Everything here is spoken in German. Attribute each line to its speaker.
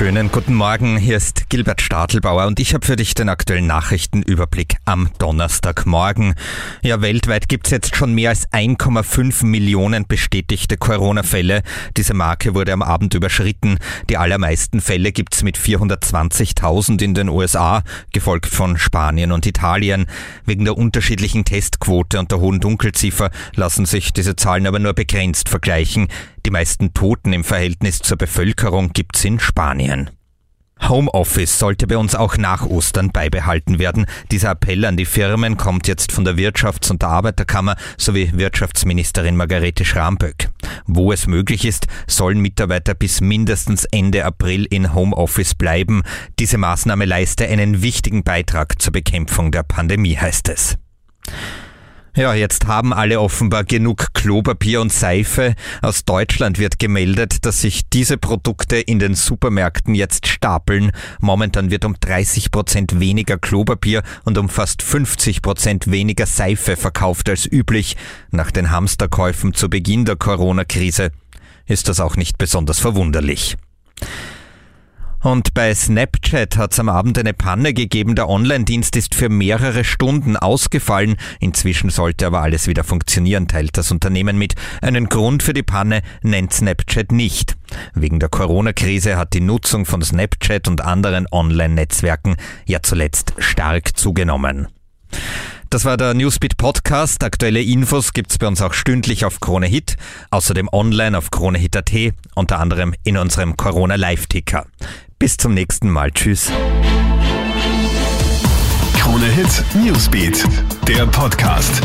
Speaker 1: Schönen guten Morgen, hier ist Gilbert Stadelbauer und ich habe für dich den aktuellen Nachrichtenüberblick am Donnerstagmorgen. Ja, weltweit gibt's jetzt schon mehr als 1,5 Millionen bestätigte Corona-Fälle. Diese Marke wurde am Abend überschritten. Die allermeisten Fälle gibt's mit 420.000 in den USA, gefolgt von Spanien und Italien. Wegen der unterschiedlichen Testquote und der hohen Dunkelziffer lassen sich diese Zahlen aber nur begrenzt vergleichen. Die meisten Toten im Verhältnis zur Bevölkerung gibt's in Spanien. Homeoffice sollte bei uns auch nach Ostern beibehalten werden. Dieser Appell an die Firmen kommt jetzt von der Wirtschafts- und der Arbeiterkammer sowie Wirtschaftsministerin Margarete Schramböck. Wo es möglich ist, sollen Mitarbeiter bis mindestens Ende April in Homeoffice bleiben. Diese Maßnahme leiste einen wichtigen Beitrag zur Bekämpfung der Pandemie, heißt es. Ja, jetzt haben alle offenbar genug Klopapier und Seife. Aus Deutschland wird gemeldet, dass sich diese Produkte in den Supermärkten jetzt stapeln. Momentan wird um 30 Prozent weniger Klopapier und um fast 50 Prozent weniger Seife verkauft als üblich. Nach den Hamsterkäufen zu Beginn der Corona-Krise ist das auch nicht besonders verwunderlich. Und bei Snapchat hat es am Abend eine Panne gegeben. Der Online-Dienst ist für mehrere Stunden ausgefallen. Inzwischen sollte aber alles wieder funktionieren, teilt das Unternehmen mit. Einen Grund für die Panne nennt Snapchat nicht. Wegen der Corona-Krise hat die Nutzung von Snapchat und anderen Online-Netzwerken ja zuletzt stark zugenommen. Das war der Newsbeat Podcast. Aktuelle Infos gibt's bei uns auch stündlich auf Krone Hit, außerdem online auf KroneHit.at, unter anderem in unserem Corona Live-Ticker. Bis zum nächsten Mal. Tschüss.
Speaker 2: Krone Hit Newsbeat, der Podcast.